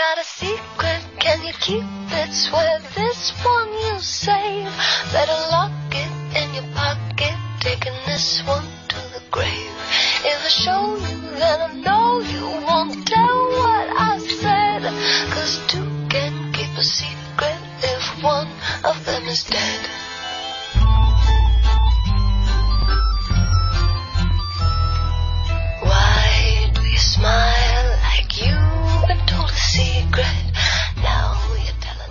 got a secret, can you keep it? Swear this one you save. Better lock it in your pocket, taking this one to the grave. If I show you, then I know you won't tell what I said. Cause two can keep a secret if one of them is dead.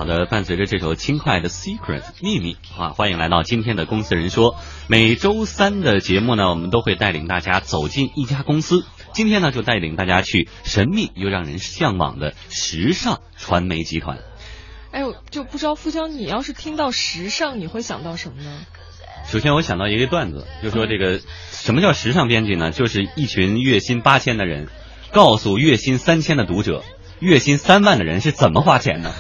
的，伴随着这首轻快的《Secret》秘密啊，欢迎来到今天的公司人说。每周三的节目呢，我们都会带领大家走进一家公司。今天呢，就带领大家去神秘又让人向往的时尚传媒集团。哎呦，就不知道富江，你要是听到时尚，你会想到什么呢？首先，我想到一个段子，就说这个什么叫时尚编辑呢？就是一群月薪八千的人，告诉月薪三千的读者，月薪三万的人是怎么花钱的。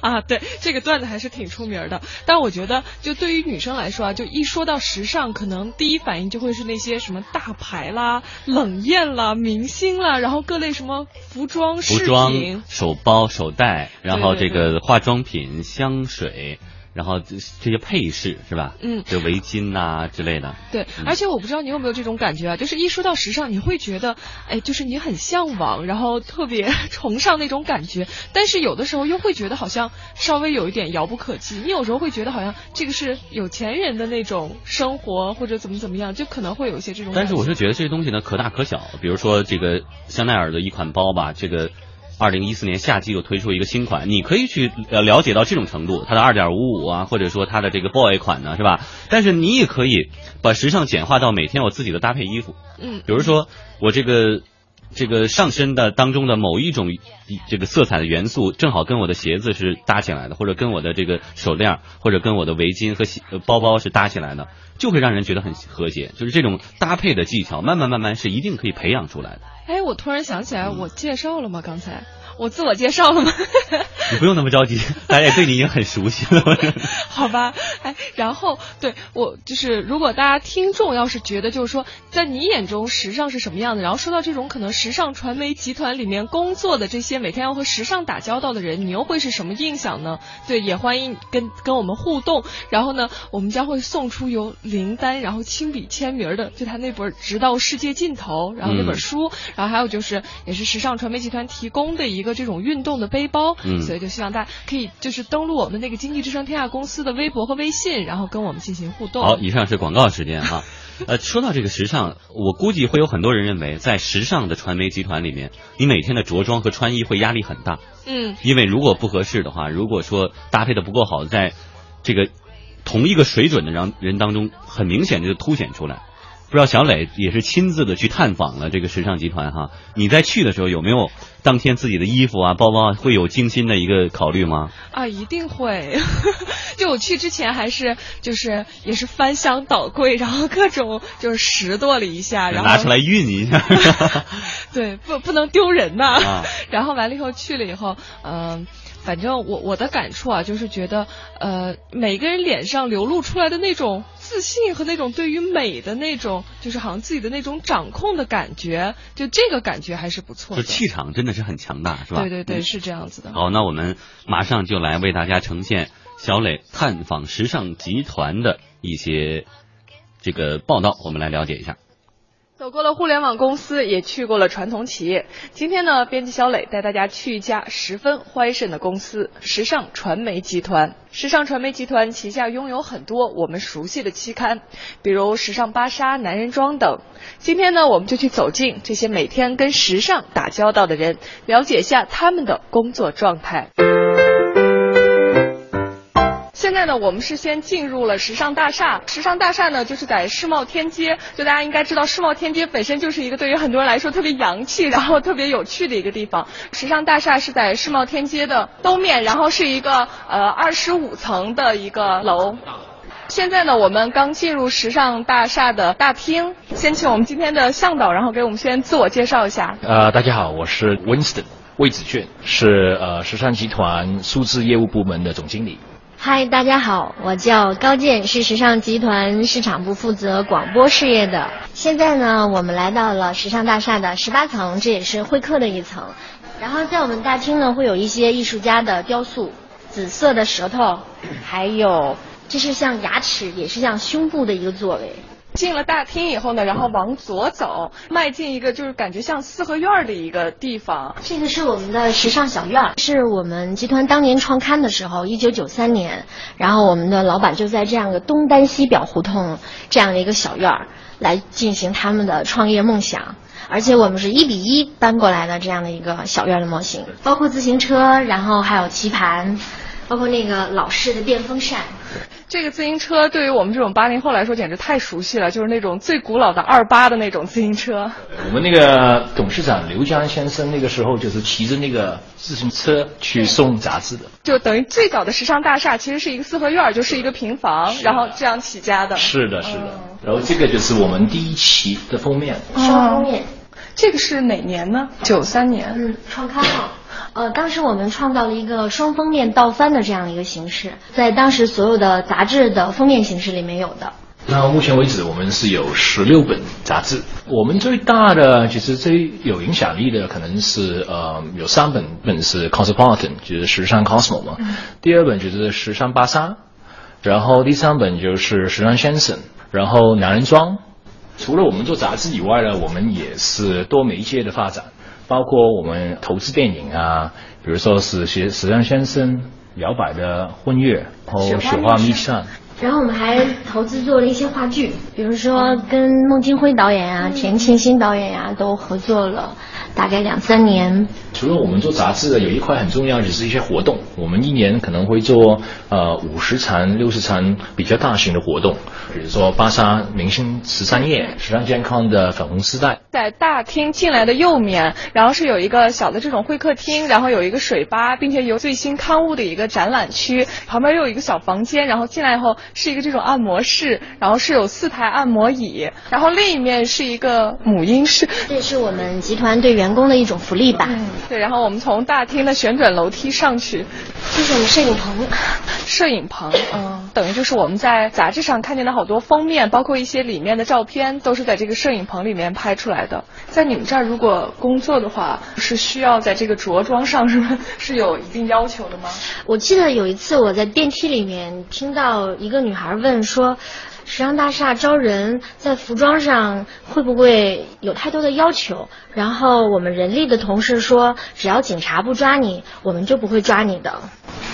啊，对，这个段子还是挺出名的。但我觉得，就对于女生来说啊，就一说到时尚，可能第一反应就会是那些什么大牌啦、冷艳啦、明星啦，然后各类什么服装、服饰装品、手包、手袋，然后这个化妆品、香水，然后这这些配饰是吧？嗯这围巾呐、之类的。对，而且我不知道你有没有这种感觉啊，就是一说到时尚，你会觉得，哎，就是你很向往，然后特别崇尚那种感觉，但是有的时候又会觉得好像稍微有一点遥不可及。你有时候会觉得好像这个是有钱人的那种生活，或者怎么怎么样，就可能会有一些这种。但是我是觉得这些东西呢可大可小，比如说这个香奈儿的一款包吧，这个。二零一四年夏季又推出一个新款，你可以去呃了解到这种程度，它的二点五五啊，或者说它的这个 boy 款呢，是吧？但是你也可以把时尚简化到每天我自己的搭配衣服，嗯比如说我这个这个上身的当中的某一种这个色彩的元素，正好跟我的鞋子是搭起来的，或者跟我的这个手链，或者跟我的围巾和包包是搭起来的，就会让人觉得很和谐。就是这种搭配的技巧，慢慢慢慢是一定可以培养出来的。哎，我突然想起来，我介绍了吗？刚才我自我介绍了吗？你不用那么着急，大家也对你已经很熟悉了。好吧，哎，然后对我就是，如果大家听众要是觉得就是说，在你眼中时尚是什么样的，然后说到这种可能时尚传媒集团里面工作的这些每天要和时尚打交道的人，你又会是什么印象呢？对，也欢迎跟跟我们互动。然后呢，我们将会送出由林丹然后亲笔签名的，就他那本《直到世界尽头》，然后那本嗯书，然后还有就是也是时尚传媒集团提供的一个这种运动的背包，嗯所以就希望大家可以就是登录我们那个经济之声天下公司的微博和微信，然后跟我们进行互动。好，以上是广告时间哈。呃，说到这个时尚，我估计会有很多人认为，在时尚的传媒集团里面，你每天的着装和穿衣会压力很大。嗯，因为如果不合适的话，如果说搭配的不够好，在这个同一个水准的人人当中，很明显的就凸显出来。不知道小磊也是亲自的去探访了这个时尚集团哈，你在去的时候有没有当天自己的衣服啊、包包啊会有精心的一个考虑吗？啊，一定会。就我去之前还是就是也是翻箱倒柜，然后各种就是拾掇了一下，然后拿出来熨一下。对，不不能丢人呐。啊 然后完了以后去了以后，嗯、反正我我的感触啊，就是觉得，呃，每个人脸上流露出来的那种自信和那种对于美的那种，就是好像自己的那种掌控的感觉，就这个感觉还是不错的。就气场真的是很强大，是吧？对对对，嗯是这样子的。好，那我们马上就来为大家呈现小磊探访时尚集团的一些这个报道，我们来了解一下。走过了互联网公司，也去过了传统企业。今天呢，编辑小磊带大家去一家十分欢盛的公司——时尚传媒集团。时尚传媒集团旗下拥有很多我们熟悉的期刊，比如《时尚芭莎》《男人装》等。今天呢，我们就去走进这些每天跟时尚打交道的人，了解一下他们的工作状态。现在呢，我们是先进入了时尚大厦。时尚大厦呢，就是在世贸天阶。就大家应该知道，世贸天阶本身就是一个对于很多人来说特别洋气，然后特别有趣的一个地方。时尚大厦是在世贸天阶的东面，然后是一个呃二十五层的一个楼。现在呢，我们刚进入时尚大厦的大厅，先请我们今天的向导，然后给我们先自我介绍一下。呃，大家好，我是 Winston 魏子俊，是呃时尚集团数字业务部门的总经理。嗨，大家好，我叫高健，是时尚集团市场部负责广播事业的。现在呢，我们来到了时尚大厦的十八层，这也是会客的一层。然后在我们大厅呢，会有一些艺术家的雕塑，紫色的舌头，还有这是像牙齿，也是像胸部的一个座位。进了大厅以后呢，然后往左走，迈进一个就是感觉像四合院儿的一个地方。这个是我们的时尚小院儿，是我们集团当年创刊的时候，一九九三年，然后我们的老板就在这样的东单西表胡同这样的一个小院儿来进行他们的创业梦想。而且我们是一比一搬过来的这样的一个小院的模型，包括自行车，然后还有棋盘，包括那个老式的电风扇。这个自行车对于我们这种八零后来说简直太熟悉了，就是那种最古老的二八的那种自行车。我们那个董事长刘江先生那个时候就是骑着那个自行车去送杂志的，就等于最早的时尚大厦其实是一个四合院，就是一个平房，然后这样起家的。是的，是的。然后这个就是我们第一期的封面，双封面。这个是哪年呢？九三年。嗯，创刊号。呃，当时我们创造了一个双封面倒翻的这样的一个形式，在当时所有的杂志的封面形式里面有的。那目前为止，我们是有十六本杂志。我们最大的，其实最有影响力的，可能是呃，有三本，本是 Cosmopolitan，就是时尚 Cosmo 嘛。第二本就是时尚芭莎，然后第三本就是时尚先生，然后男人装。除了我们做杂志以外呢，我们也是多媒介的发展。包括我们投资电影啊，比如说是时时尚先生、摇摆的婚月，然后雪花秘扇。然后我们还投资做了一些话剧，比如说跟孟京辉导演啊、田沁鑫导演呀都合作了。大概两三年。除了我们做杂志的，有一块很重要，就是一些活动。我们一年可能会做呃五十场、六十场比较大型的活动，比如说芭莎明星十三夜、时尚健康的粉红丝带。在大厅进来的右面，然后是有一个小的这种会客厅，然后有一个水吧，并且有最新刊物的一个展览区。旁边又有一个小房间，然后进来以后是一个这种按摩室，然后是有四台按摩椅，然后另一面是一个母婴室。这是我们集团对员工的一种福利吧。对，然后我们从大厅的旋转楼梯上去，这是我们摄影棚。摄影棚，嗯，等于就是我们在杂志上看见的好多封面，包括一些里面的照片，都是在这个摄影棚里面拍出来的。在你们这儿，如果工作的话，是需要在这个着装上是 是有一定要求的吗？我记得有一次我在电梯里面听到一个女孩问说。时尚大厦招人，在服装上会不会有太多的要求？然后我们人力的同事说，只要警察不抓你，我们就不会抓你的。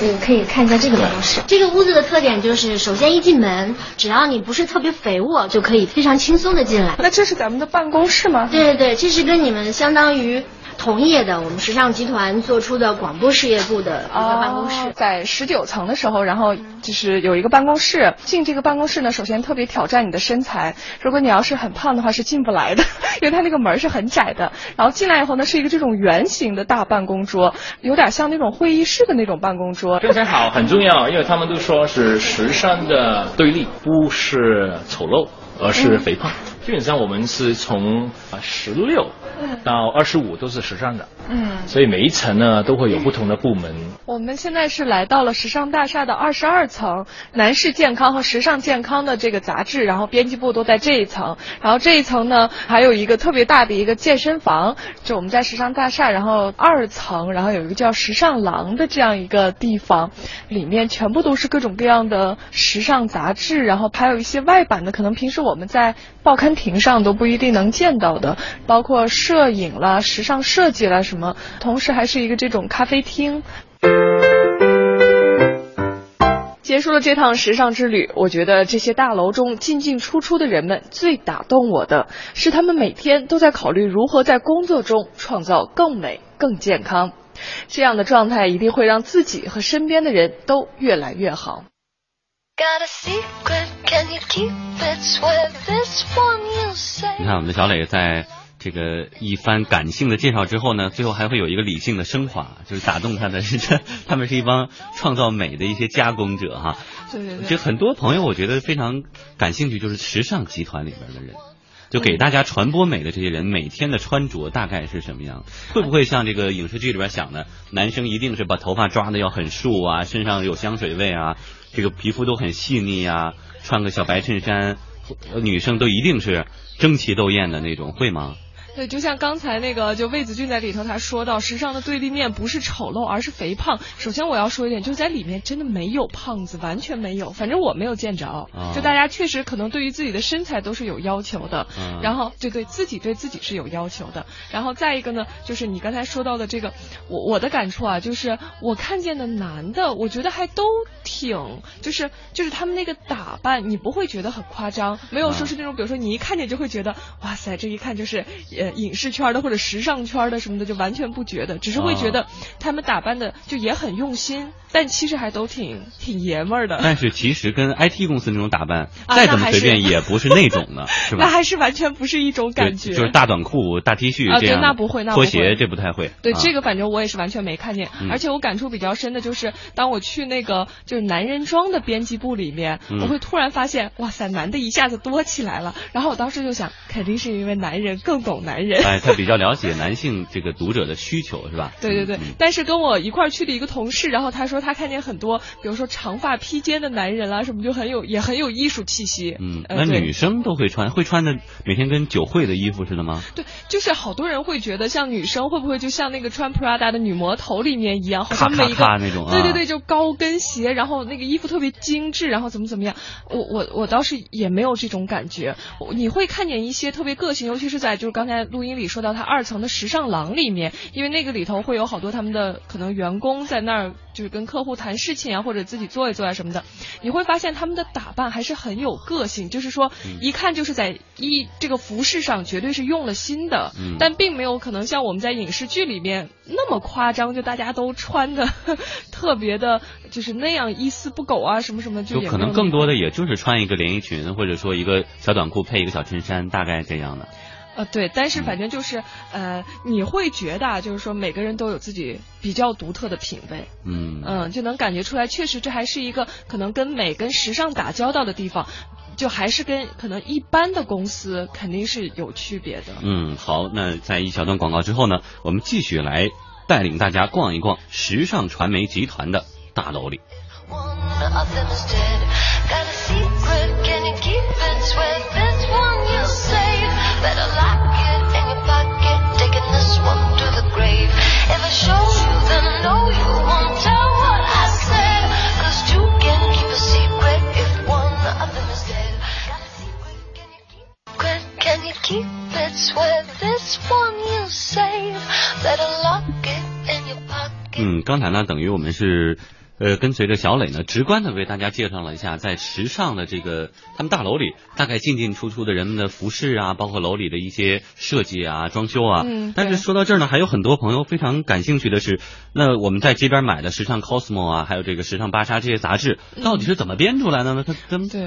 嗯，可以看一下这个办公室。这个屋子的特点就是，首先一进门，只要你不是特别肥沃，就可以非常轻松的进来。那这是咱们的办公室吗？对对对，这是跟你们相当于。同业的，我们时尚集团做出的广播事业部的一个办公室，在十九层的时候，然后就是有一个办公室。进这个办公室呢，首先特别挑战你的身材，如果你要是很胖的话是进不来的，因为它那个门是很窄的。然后进来以后呢，是一个这种圆形的大办公桌，有点像那种会议室的那种办公桌。身材好很重要，因为他们都说是时尚的对立，不是丑陋，而是肥胖。基本上我们是从啊十六。到二十五都是时尚的，嗯，所以每一层呢都会有不同的部门。我们现在是来到了时尚大厦的二十二层，男士健康和时尚健康的这个杂志，然后编辑部都在这一层。然后这一层呢还有一个特别大的一个健身房，就我们在时尚大厦，然后二层，然后有一个叫时尚廊的这样一个地方，里面全部都是各种各样的时尚杂志，然后还有一些外版的，可能平时我们在报刊亭上都不一定能见到的，包括。摄影啦，时尚设计啦，什么，同时还是一个这种咖啡厅。结束了这趟时尚之旅，我觉得这些大楼中进进出出的人们，最打动我的是他们每天都在考虑如何在工作中创造更美、更健康。这样的状态一定会让自己和身边的人都越来越好。你看，我们的小磊在。这个一番感性的介绍之后呢，最后还会有一个理性的升华，就是打动他的是这，他们是一帮创造美的一些加工者哈。对对对。就很多朋友我觉得非常感兴趣，就是时尚集团里边的人，就给大家传播美的这些人，每天的穿着大概是什么样？会不会像这个影视剧里边想的，男生一定是把头发抓的要很竖啊，身上有香水味啊，这个皮肤都很细腻啊，穿个小白衬衫，女生都一定是争奇斗艳的那种，会吗？对，就像刚才那个，就魏子俊在里头他说到，时尚的对立面不是丑陋，而是肥胖。首先我要说一点，就是在里面真的没有胖子，完全没有，反正我没有见着。啊就大家确实可能对于自己的身材都是有要求的，嗯然后对对自己对自己是有要求的。然后再一个呢，就是你刚才说到的这个，我我的感触啊，就是我看见的男的，我觉得还都挺，就是就是他们那个打扮，你不会觉得很夸张，没有说是那种，比如说你一看见就会觉得，哇塞，这一看就是呃影视圈的或者时尚圈的什么的，就完全不觉得，只是会觉得他们打扮的就也很用心，但其实还都挺挺爷们儿的。但是其实跟 IT 公司那种打扮，啊再怎么随便也不是那种的，是吧？那还是完全不是一种感觉，就是大短裤、大 T 恤啊对这样的。那不会那不会拖鞋这不太会。对，啊这个反正我也是完全没看见，嗯而且我感触比较深的就是，当我去那个就是男人装的编辑部里面，嗯我会突然发现，哇塞，男的一下子多起来了。然后我当时就想，肯定是因为男人更懂男人。哎，他比较了解男性这个读者的需求，是吧？对对对，但是跟我一块儿去的一个同事，然后他说他看见很多，比如说长发披肩的男人啊，什么就很有也很有艺术气息。嗯，呃那女生都会穿，会穿的每天跟酒会的衣服似的吗？对，就是好多人会觉得，像女生会不会就像那个穿 Prada 的女魔头里面一样，好像咔咔每一个咔那种啊对对对，就高跟鞋，然后那个衣服特别精致，然后怎么怎么样。我我我倒是也没有这种感觉。你会看见一些特别个性，尤其是在就是刚才录音里说到他二层的时尚廊里面，因为那个里头会有好多他们的可能员工在那儿就是跟客户谈事情啊，或者自己做一做啊什么的。你会发现他们的打扮还是很有个性，就是说一看就是在一这个服饰上绝对是用了心的，嗯但并没有可能像我们在影视剧里面那么夸张，就大家都穿的 特别的，就是那样一丝不苟啊，什么什么，就也可能更多的的也就是穿一个连衣裙，或者说一个小短裤配一个小衬衫，大概这样的。呃对，但是反正就是呃，你会觉得啊，就是说每个人都有自己比较独特的品味，嗯嗯，就能感觉出来，确实这还是一个可能跟美跟时尚打交道的地方。就还是跟可能一般的公司肯定是有区别的。嗯，好，那在一小段广告之后呢，我们继续来带领大家逛一逛时尚传媒集团的大楼里。嗯，刚才呢，等于我们是。呃，跟随着小磊呢，直观的为大家介绍了一下，在时尚的这个他们大楼里，大概进进出出的人们的服饰啊，包括楼里的一些设计啊、装修啊。嗯但是说到这儿呢，还有很多朋友非常感兴趣的是，那我们在街边买的时尚 Cosmo 啊，还有这个时尚芭莎这些杂志，到底是怎么编出来的呢？它跟嗯对。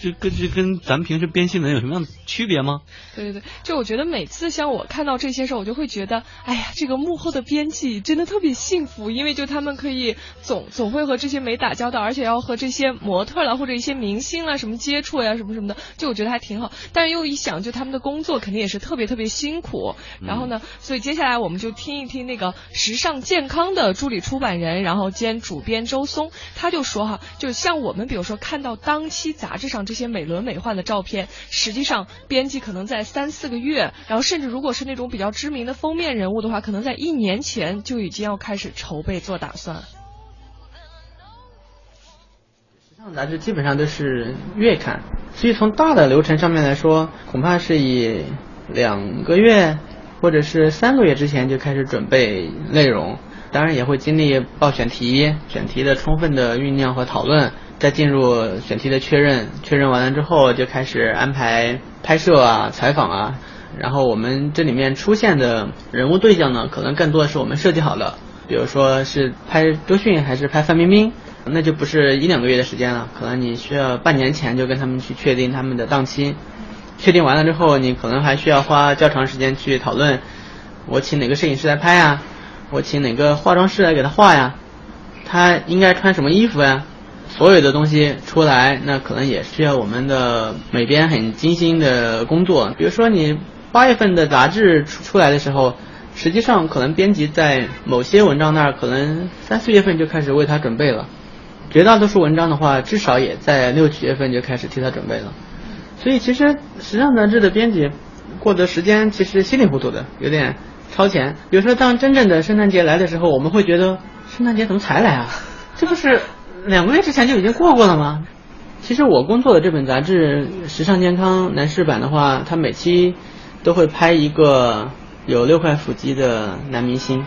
这跟这跟咱们平时编新闻有什么样的区别吗？对对对，就我觉得每次像我看到这些时候，我就会觉得，哎呀，这个幕后的编辑真的特别幸福，因为就他们可以总总会和这些美打交道，而且要和这些模特啦或者一些明星啊什么接触呀什么什么的，就我觉得还挺好。但是又一想，就他们的工作肯定也是特别特别辛苦。然后呢，所以接下来我们就听一听那个时尚健康的助理出版人，然后兼主编周松，他就说哈，就像我们比如说看到当期杂志上这些美轮美奂的照片，实际上编辑可能在三四个月，然后甚至如果是那种比较知名的封面人物的话，可能在一年前就已经要开始筹备做打算。时尚杂志基本上都是月刊，所以从大的流程上面来说，恐怕是以两个月或者是三个月之前就开始准备内容，当然也会经历报选题、选题的充分的酝酿和讨论，再进入选题的确认，确认完了之后就开始安排拍摄啊、采访啊，然后我们这里面出现的人物对象呢，可能更多的是我们设计好的，比如说是拍周迅还是拍范冰冰。那就不是一两个月的时间了，可能你需要半年前就跟他们去确定他们的档期，确定完了之后，你可能还需要花较长时间去讨论，我请哪个摄影师来拍呀，我请哪个化妆师来给他画呀，他应该穿什么衣服呀，所有的东西出来，那可能也需要我们的美编很精心的工作。比如说你八月份的杂志出出来的时候。实际上，可能编辑在某些文章那儿，可能三四月份就开始为他准备了。绝大多数文章的话，至少也在六七月份就开始替他准备了。所以，其实时尚杂志的编辑过的时间其实稀里糊涂的，有点超前。比如说，当真正的圣诞节来的时候，我们会觉得圣诞节怎么才来啊？这不是两个月之前就已经过过了吗？其实我工作的这本杂志《时尚健康男士版》的话，它每期都会拍一个有六块腹肌的男明星，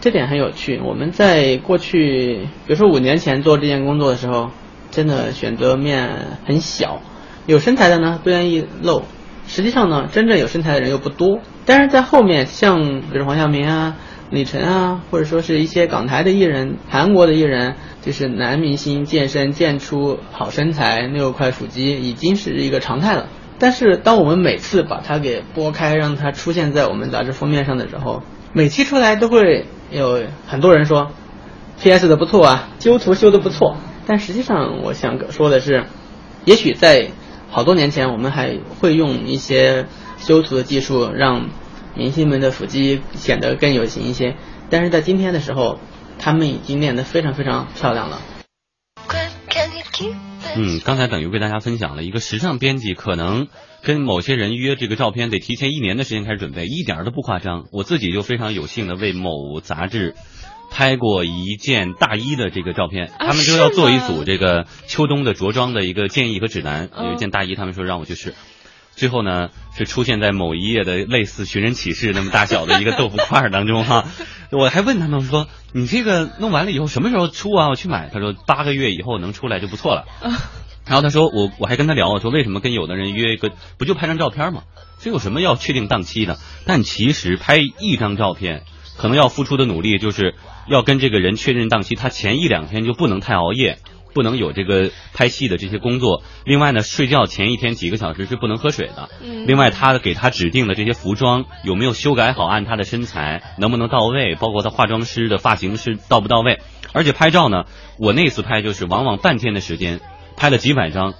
这点很有趣。我们在过去，比如说五年前做这件工作的时候，真的选择面很小，有身材的呢不愿意露，实际上呢，真正有身材的人又不多。但是在后面，像比如黄晓明啊。李晨啊，或者说是一些港台的艺人、韩国的艺人，就是男明星健身健出好身材、六块腹肌，已经是一个常态了。但是，当我们每次把它给拨开，让它出现在我们杂志封面上的时候，每期出来都会有很多人说，P.S. 的不错啊，修图修的不错。但实际上，我想说的是，也许在好多年前，我们还会用一些修图的技术让。明星们的腹肌显得更有型一些，但是在今天的时候，他们已经练得非常非常漂亮了。嗯，刚才等于为大家分享了一个时尚编辑可能跟某些人约这个照片得提前一年的时间开始准备，一点都不夸张。我自己就非常有幸的为某杂志拍过一件大衣的这个照片，他们就要做一组这个秋冬的着装的一个建议和指南，有一件大衣，他们说让我去试。最后呢，是出现在某一页的类似寻人启事那么大小的一个豆腐块当中哈。我还问他们说：“你这个弄完了以后什么时候出啊？我去买。”他说：“八个月以后能出来就不错了。” 然后他说：“我我还跟他聊，我说为什么跟有的人约一个不就拍张照片吗？这有什么要确定档期的？但其实拍一张照片，可能要付出的努力就是要跟这个人确认档期，他前一两天就不能太熬夜。”不能有这个拍戏的这些工作。另外呢，睡觉前一天几个小时是不能喝水的。嗯。另外，他给他指定的这些服装有没有修改好，按他的身材能不能到位，包括他化妆师的发型师到不到位。而且拍照呢，我那次拍就是往往半天的时间，拍了几百张，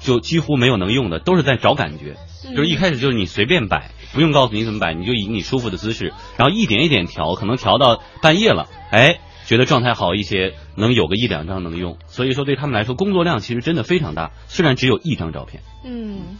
就几乎没有能用的，都是在找感觉。就是一开始就是你随便摆，不用告诉你怎么摆，你就以你舒服的姿势，然后一点一点调，可能调到半夜了，哎。觉得状态好一些，能有个一两张能用，所以说对他们来说工作量其实真的非常大。虽然只有一张照片。嗯，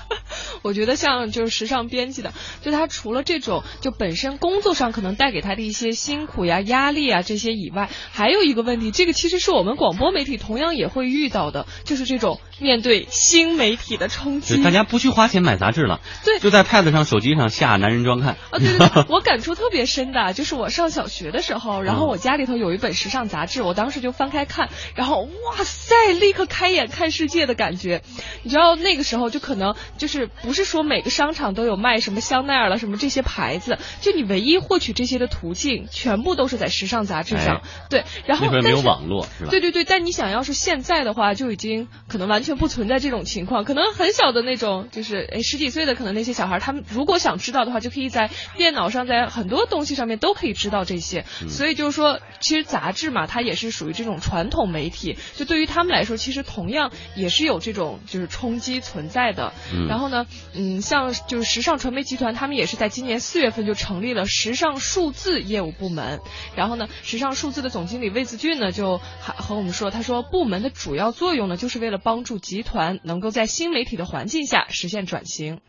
我觉得像就是时尚编辑的，就他除了这种就本身工作上可能带给他的一些辛苦呀、压力啊这些以外，还有一个问题，这个其实是我们广播媒体同样也会遇到的，就是这种面对新媒体的冲击。大家不去花钱买杂志了，对，就在 Pad 上、手机上下男人装看。啊，对对对，我感触特别深的，就是我上小学的时候，然后我家里头有一本时尚杂志，我当时就翻开看，然后哇塞，立刻开眼看世界的感觉，你知道。那个时候就可能就是不是说每个商场都有卖什么香奈儿了什么这些牌子，就你唯一获取这些的途径全部都是在时尚杂志上。对，然后没有网络是吧？对对对，但你想要是现在的话，就已经可能完全不存在这种情况。可能很小的那种，就是哎十几岁的可能那些小孩，他们如果想知道的话，就可以在电脑上，在很多东西上面都可以知道这些。所以就是说，其实杂志嘛，它也是属于这种传统媒体，就对于他们来说，其实同样也是有这种就是冲击。存在的，然后呢，嗯，像就是时尚传媒集团，他们也是在今年四月份就成立了时尚数字业务部门。然后呢，时尚数字的总经理魏子俊呢，就还和我们说，他说部门的主要作用呢，就是为了帮助集团能够在新媒体的环境下实现转型。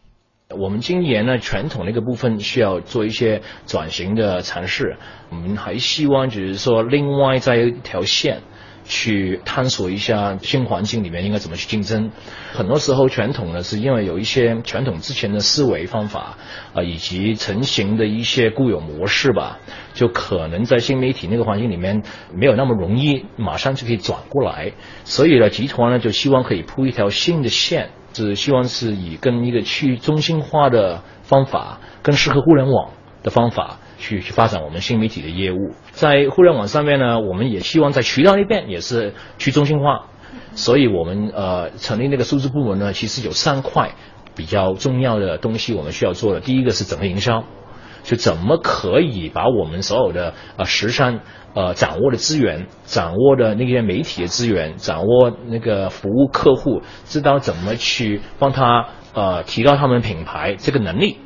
我们今年呢，传统那个部分需要做一些转型的尝试，我们还希望就是说，另外在一条线。去探索一下新环境里面应该怎么去竞争。很多时候传统呢，是因为有一些传统之前的思维方法啊，以及成型的一些固有模式吧，就可能在新媒体那个环境里面没有那么容易马上就可以转过来。所以呢，集团呢就希望可以铺一条新的线，是希望是以跟一个去中心化的方法，更适合互联网的方法。去去发展我们新媒体的业务，在互联网上面呢，我们也希望在渠道那边也是去中心化，所以我们呃成立那个数字部门呢，其实有三块比较重要的东西我们需要做的。第一个是整个营销，就怎么可以把我们所有的呃时尚呃掌握的资源、掌握的那些媒体的资源、掌握那个服务客户，知道怎么去帮他呃提高他们品牌这个能力。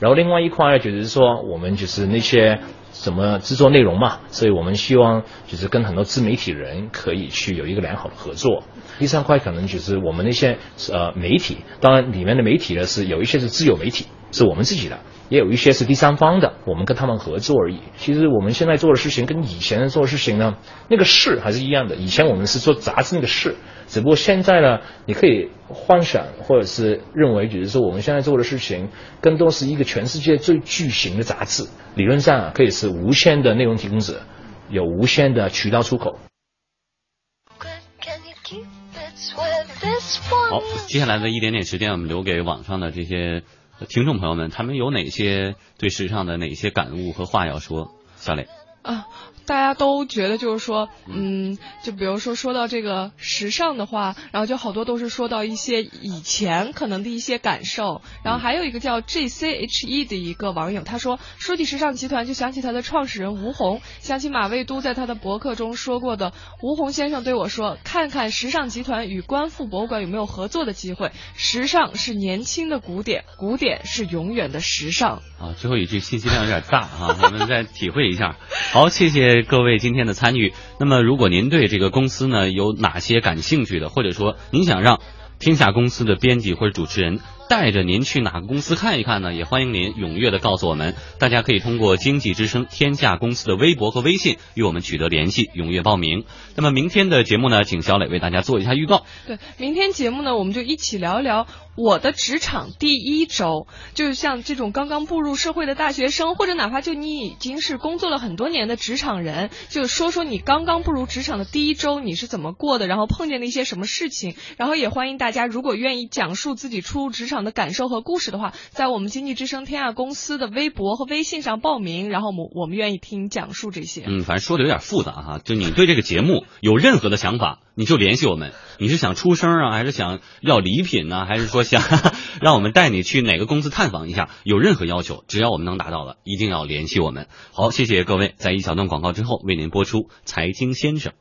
然后另外一块呢，就是说我们就是那些什么制作内容嘛，所以我们希望就是跟很多自媒体人可以去有一个良好的合作。第三块可能就是我们那些呃媒体，当然里面的媒体呢是有一些是自有媒体，是我们自己的，也有一些是第三方的，我们跟他们合作而已。其实我们现在做的事情跟以前做的事情呢，那个事还是一样的。以前我们是做杂志那个事，只不过现在呢，你可以幻想或者是认为，比如说我们现在做的事情更多是一个全世界最巨型的杂志，理论上啊可以是无限的内容提供者，有无限的渠道出口。好接下来的一点点时间，我们留给网上的这些听众朋友们，他们有哪些对时尚的哪些感悟和话要说？小磊，啊，大家都觉得就是说，嗯，就比如说说到这个时尚的话，然后就好多都是说到一些以前可能的一些感受，然后还有一个叫 G C H E 的一个网友，他说说起时尚集团就想起他的创始人吴红，想起马未都在他的博客中说过的，吴红先生对我说，看看时尚集团与观复博物馆有没有合作的机会，时尚是年轻的古典，古典是永远的时尚。啊，最后一句信息量有点大啊，我们再体会一下。好，谢谢各位今天的参与。那么，如果您对这个公司呢有哪些感兴趣的，或者说您想让天下公司的编辑或者主持人带着您去哪个公司看一看呢？也欢迎您踊跃的告诉我们。大家可以通过经济之声天下公司的微博和微信与我们取得联系，踊跃报名。那么明天的节目呢，请小磊为大家做一下预告。对，明天节目呢，我们就一起聊一聊我的职场第一周。就是像这种刚刚步入社会的大学生，或者哪怕就你已经是工作了很多年的职场人，就说说你刚刚步入职场的第一周你是怎么过的，然后碰见了一些什么事情。然后也欢迎大家，如果愿意讲述自己初入职场的感受和故事的话，在我们经济之声天下公司的微博和微信上报名，然后我们我们愿意听讲述这些。嗯，反正说的有点复杂哈。就你对这个节目有任何的想法，你就联系我们。你是想出声啊，还是想要礼品呢、还是说想 让我们带你去哪个公司探访一下？有任何要求，只要我们能达到的，一定要联系我们。好，谢谢各位，在一小段广告之后为您播出《财经先生》。